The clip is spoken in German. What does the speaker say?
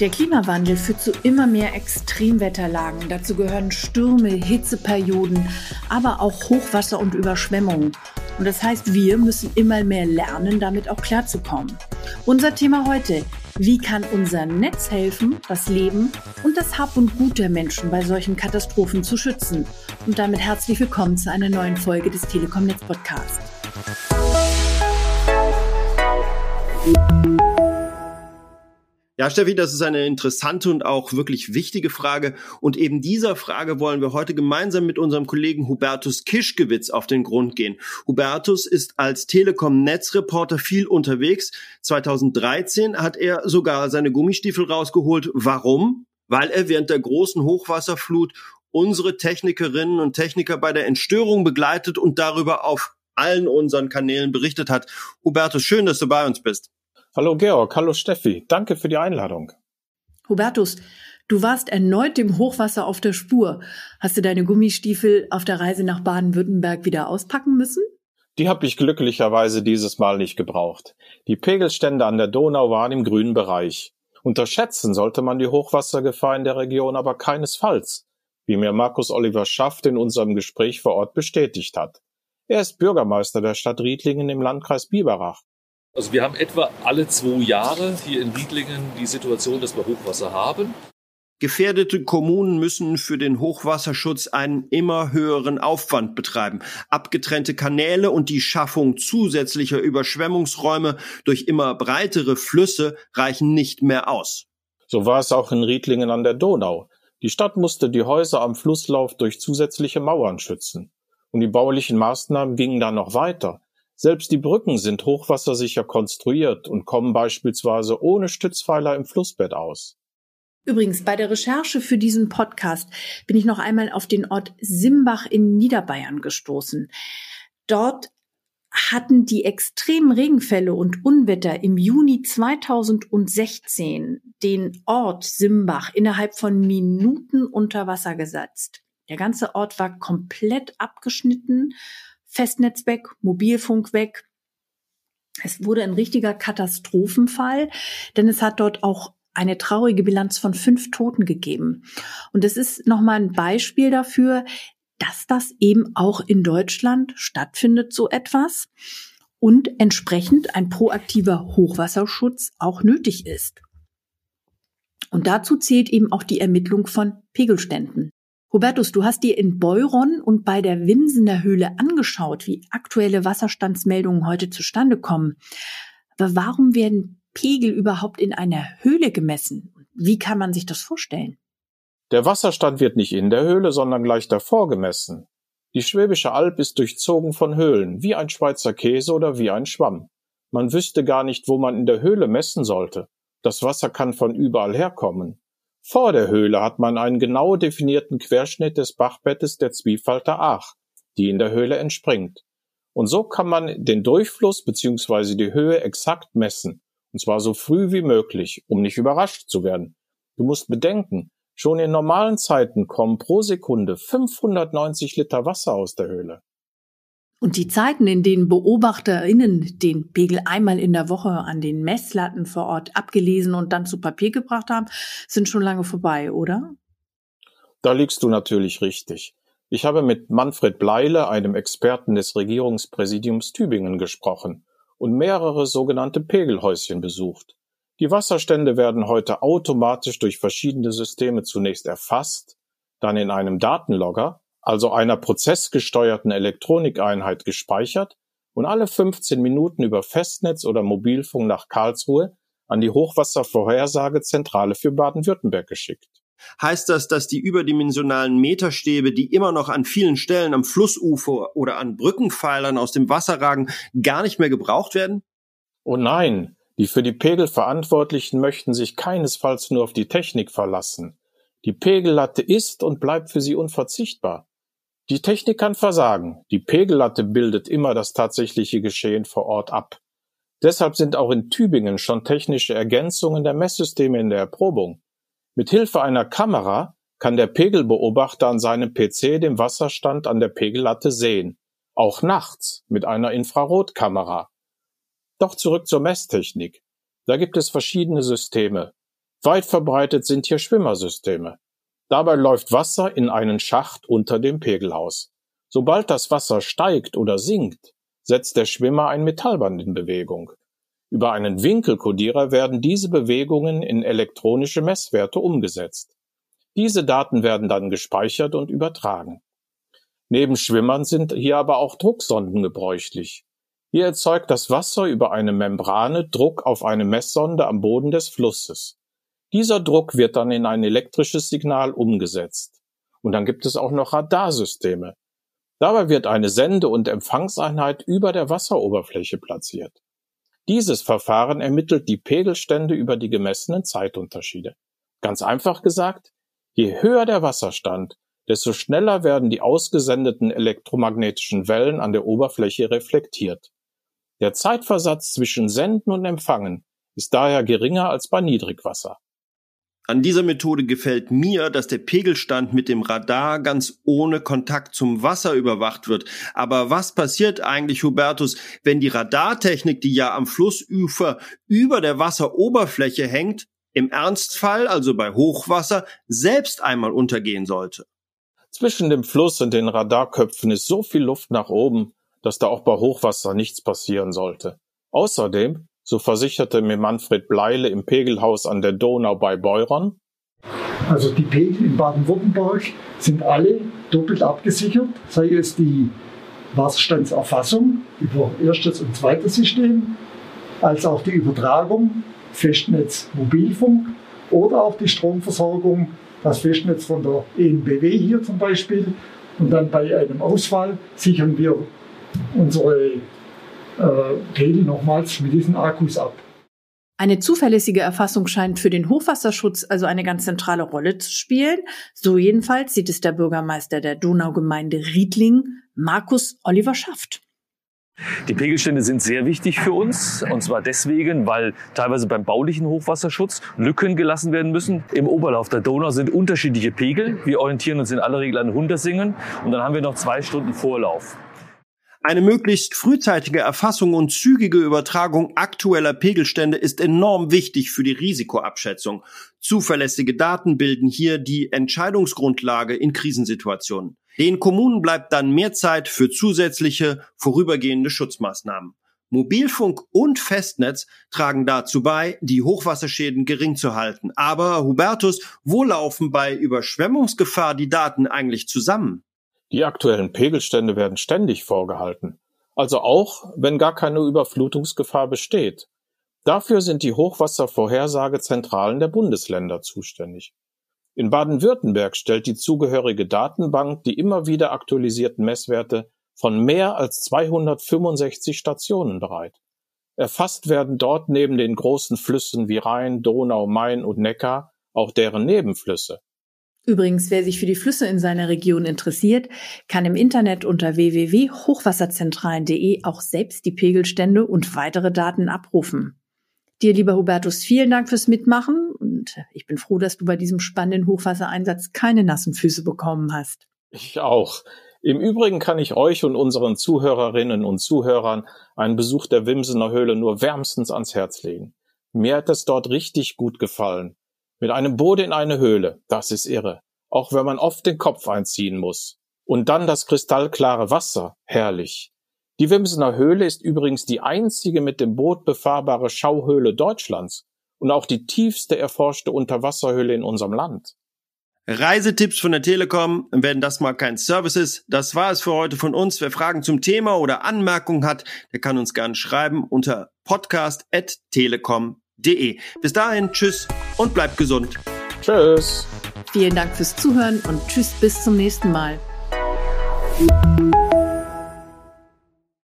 Der Klimawandel führt zu immer mehr Extremwetterlagen. Dazu gehören Stürme, Hitzeperioden, aber auch Hochwasser und Überschwemmungen. Und das heißt, wir müssen immer mehr lernen, damit auch klarzukommen. Unser Thema heute, wie kann unser Netz helfen, das Leben und das Hab und Gut der Menschen bei solchen Katastrophen zu schützen? Und damit herzlich willkommen zu einer neuen Folge des Telekom Netz Podcasts. Ja, Steffi, das ist eine interessante und auch wirklich wichtige Frage. Und eben dieser Frage wollen wir heute gemeinsam mit unserem Kollegen Hubertus Kischgewitz auf den Grund gehen. Hubertus ist als Telekom-Netzreporter viel unterwegs. 2013 hat er sogar seine Gummistiefel rausgeholt. Warum? Weil er während der großen Hochwasserflut unsere Technikerinnen und Techniker bei der Entstörung begleitet und darüber auf allen unseren Kanälen berichtet hat. Hubertus, schön, dass du bei uns bist. Hallo Georg, hallo Steffi, danke für die Einladung. Hubertus, du warst erneut dem Hochwasser auf der Spur. Hast du deine Gummistiefel auf der Reise nach Baden-Württemberg wieder auspacken müssen? Die habe ich glücklicherweise dieses Mal nicht gebraucht. Die Pegelstände an der Donau waren im grünen Bereich. Unterschätzen sollte man die Hochwassergefahr in der Region aber keinesfalls, wie mir Markus Oliver Schaft in unserem Gespräch vor Ort bestätigt hat. Er ist Bürgermeister der Stadt Riedlingen im Landkreis Biberach. Also wir haben etwa alle zwei Jahre hier in Riedlingen die Situation, dass wir Hochwasser haben. Gefährdete Kommunen müssen für den Hochwasserschutz einen immer höheren Aufwand betreiben. Abgetrennte Kanäle und die Schaffung zusätzlicher Überschwemmungsräume durch immer breitere Flüsse reichen nicht mehr aus. So war es auch in Riedlingen an der Donau. Die Stadt musste die Häuser am Flusslauf durch zusätzliche Mauern schützen. Und die baulichen Maßnahmen gingen dann noch weiter. Selbst die Brücken sind hochwassersicher konstruiert und kommen beispielsweise ohne Stützpfeiler im Flussbett aus. Übrigens, bei der Recherche für diesen Podcast bin ich noch einmal auf den Ort Simbach in Niederbayern gestoßen. Dort hatten die extremen Regenfälle und Unwetter im Juni 2016 den Ort Simbach innerhalb von Minuten unter Wasser gesetzt. Der ganze Ort war komplett abgeschnitten Festnetz weg, Mobilfunk weg. Es wurde ein richtiger Katastrophenfall, denn es hat dort auch eine traurige Bilanz von fünf Toten gegeben. Und es ist nochmal ein Beispiel dafür, dass das eben auch in Deutschland stattfindet, so etwas. Und entsprechend ein proaktiver Hochwasserschutz auch nötig ist. Und dazu zählt eben auch die Ermittlung von Pegelständen. Hubertus, du hast dir in Beuron und bei der Winsener Höhle angeschaut, wie aktuelle Wasserstandsmeldungen heute zustande kommen. Aber warum werden Pegel überhaupt in einer Höhle gemessen? Wie kann man sich das vorstellen? Der Wasserstand wird nicht in der Höhle, sondern gleich davor gemessen. Die Schwäbische Alb ist durchzogen von Höhlen, wie ein Schweizer Käse oder wie ein Schwamm. Man wüsste gar nicht, wo man in der Höhle messen sollte. Das Wasser kann von überall herkommen. Vor der Höhle hat man einen genau definierten Querschnitt des Bachbettes der Zwiefalter Aach, die in der Höhle entspringt. Und so kann man den Durchfluss bzw. die Höhe exakt messen, und zwar so früh wie möglich, um nicht überrascht zu werden. Du musst bedenken, schon in normalen Zeiten kommen pro Sekunde 590 Liter Wasser aus der Höhle. Und die Zeiten, in denen BeobachterInnen den Pegel einmal in der Woche an den Messlatten vor Ort abgelesen und dann zu Papier gebracht haben, sind schon lange vorbei, oder? Da liegst du natürlich richtig. Ich habe mit Manfred Bleile, einem Experten des Regierungspräsidiums Tübingen, gesprochen und mehrere sogenannte Pegelhäuschen besucht. Die Wasserstände werden heute automatisch durch verschiedene Systeme zunächst erfasst, dann in einem Datenlogger also einer prozessgesteuerten Elektronikeinheit gespeichert und alle 15 Minuten über Festnetz oder Mobilfunk nach Karlsruhe an die Hochwasservorhersagezentrale für Baden-Württemberg geschickt. Heißt das, dass die überdimensionalen Meterstäbe, die immer noch an vielen Stellen am Flussufer oder an Brückenpfeilern aus dem Wasser ragen, gar nicht mehr gebraucht werden? Oh nein, die für die Pegel Verantwortlichen möchten sich keinesfalls nur auf die Technik verlassen. Die Pegellatte ist und bleibt für sie unverzichtbar. Die Technik kann versagen, die Pegellatte bildet immer das tatsächliche Geschehen vor Ort ab. Deshalb sind auch in Tübingen schon technische Ergänzungen der Messsysteme in der Erprobung. Mit Hilfe einer Kamera kann der Pegelbeobachter an seinem PC den Wasserstand an der Pegellatte sehen, auch nachts mit einer Infrarotkamera. Doch zurück zur Messtechnik. Da gibt es verschiedene Systeme. Weit verbreitet sind hier Schwimmersysteme. Dabei läuft Wasser in einen Schacht unter dem Pegelhaus. Sobald das Wasser steigt oder sinkt, setzt der Schwimmer ein Metallband in Bewegung. Über einen Winkelkodierer werden diese Bewegungen in elektronische Messwerte umgesetzt. Diese Daten werden dann gespeichert und übertragen. Neben Schwimmern sind hier aber auch Drucksonden gebräuchlich. Hier erzeugt das Wasser über eine Membrane Druck auf eine Messsonde am Boden des Flusses. Dieser Druck wird dann in ein elektrisches Signal umgesetzt. Und dann gibt es auch noch Radarsysteme. Dabei wird eine Sende- und Empfangseinheit über der Wasseroberfläche platziert. Dieses Verfahren ermittelt die Pegelstände über die gemessenen Zeitunterschiede. Ganz einfach gesagt, je höher der Wasserstand, desto schneller werden die ausgesendeten elektromagnetischen Wellen an der Oberfläche reflektiert. Der Zeitversatz zwischen Senden und Empfangen ist daher geringer als bei Niedrigwasser. An dieser Methode gefällt mir, dass der Pegelstand mit dem Radar ganz ohne Kontakt zum Wasser überwacht wird. Aber was passiert eigentlich, Hubertus, wenn die Radartechnik, die ja am Flussufer über der Wasseroberfläche hängt, im Ernstfall, also bei Hochwasser, selbst einmal untergehen sollte? Zwischen dem Fluss und den Radarköpfen ist so viel Luft nach oben, dass da auch bei Hochwasser nichts passieren sollte. Außerdem so versicherte mir Manfred Bleile im Pegelhaus an der Donau bei Beuron. Also die Pegel in Baden-Württemberg sind alle doppelt abgesichert, sei es die Wasserstandserfassung über erstes und zweites System, als auch die Übertragung, Festnetz Mobilfunk oder auch die Stromversorgung, das Festnetz von der ENBW hier zum Beispiel. Und dann bei einem Ausfall sichern wir unsere äh, nochmals mit diesen Akkus ab. Eine zuverlässige Erfassung scheint für den Hochwasserschutz also eine ganz zentrale Rolle zu spielen. So jedenfalls sieht es der Bürgermeister der Donaugemeinde Riedling, Markus Oliver Schaft. Die Pegelstände sind sehr wichtig für uns. Und zwar deswegen, weil teilweise beim baulichen Hochwasserschutz Lücken gelassen werden müssen. Im Oberlauf der Donau sind unterschiedliche Pegel. Wir orientieren uns in aller Regel an Hundersingen. Und dann haben wir noch zwei Stunden Vorlauf. Eine möglichst frühzeitige Erfassung und zügige Übertragung aktueller Pegelstände ist enorm wichtig für die Risikoabschätzung. Zuverlässige Daten bilden hier die Entscheidungsgrundlage in Krisensituationen. Den Kommunen bleibt dann mehr Zeit für zusätzliche, vorübergehende Schutzmaßnahmen. Mobilfunk und Festnetz tragen dazu bei, die Hochwasserschäden gering zu halten. Aber Hubertus, wo laufen bei Überschwemmungsgefahr die Daten eigentlich zusammen? Die aktuellen Pegelstände werden ständig vorgehalten, also auch, wenn gar keine Überflutungsgefahr besteht. Dafür sind die Hochwasservorhersagezentralen der Bundesländer zuständig. In Baden-Württemberg stellt die zugehörige Datenbank die immer wieder aktualisierten Messwerte von mehr als 265 Stationen bereit. Erfasst werden dort neben den großen Flüssen wie Rhein, Donau, Main und Neckar auch deren Nebenflüsse. Übrigens, wer sich für die Flüsse in seiner Region interessiert, kann im Internet unter www.hochwasserzentralen.de auch selbst die Pegelstände und weitere Daten abrufen. Dir, lieber Hubertus, vielen Dank fürs Mitmachen und ich bin froh, dass du bei diesem spannenden Hochwassereinsatz keine nassen Füße bekommen hast. Ich auch. Im Übrigen kann ich euch und unseren Zuhörerinnen und Zuhörern einen Besuch der Wimsener Höhle nur wärmstens ans Herz legen. Mir hat es dort richtig gut gefallen. Mit einem Boot in eine Höhle, das ist irre. Auch wenn man oft den Kopf einziehen muss. Und dann das kristallklare Wasser, herrlich. Die Wimsener Höhle ist übrigens die einzige mit dem Boot befahrbare Schauhöhle Deutschlands und auch die tiefste erforschte Unterwasserhöhle in unserem Land. Reisetipps von der Telekom, wenn das mal kein Service ist. Das war es für heute von uns. Wer Fragen zum Thema oder Anmerkungen hat, der kann uns gerne schreiben unter podcast.telekom.de www.ftf.de. Bis dahin, tschüss und bleibt gesund. Tschüss. Vielen Dank fürs Zuhören und tschüss bis zum nächsten Mal.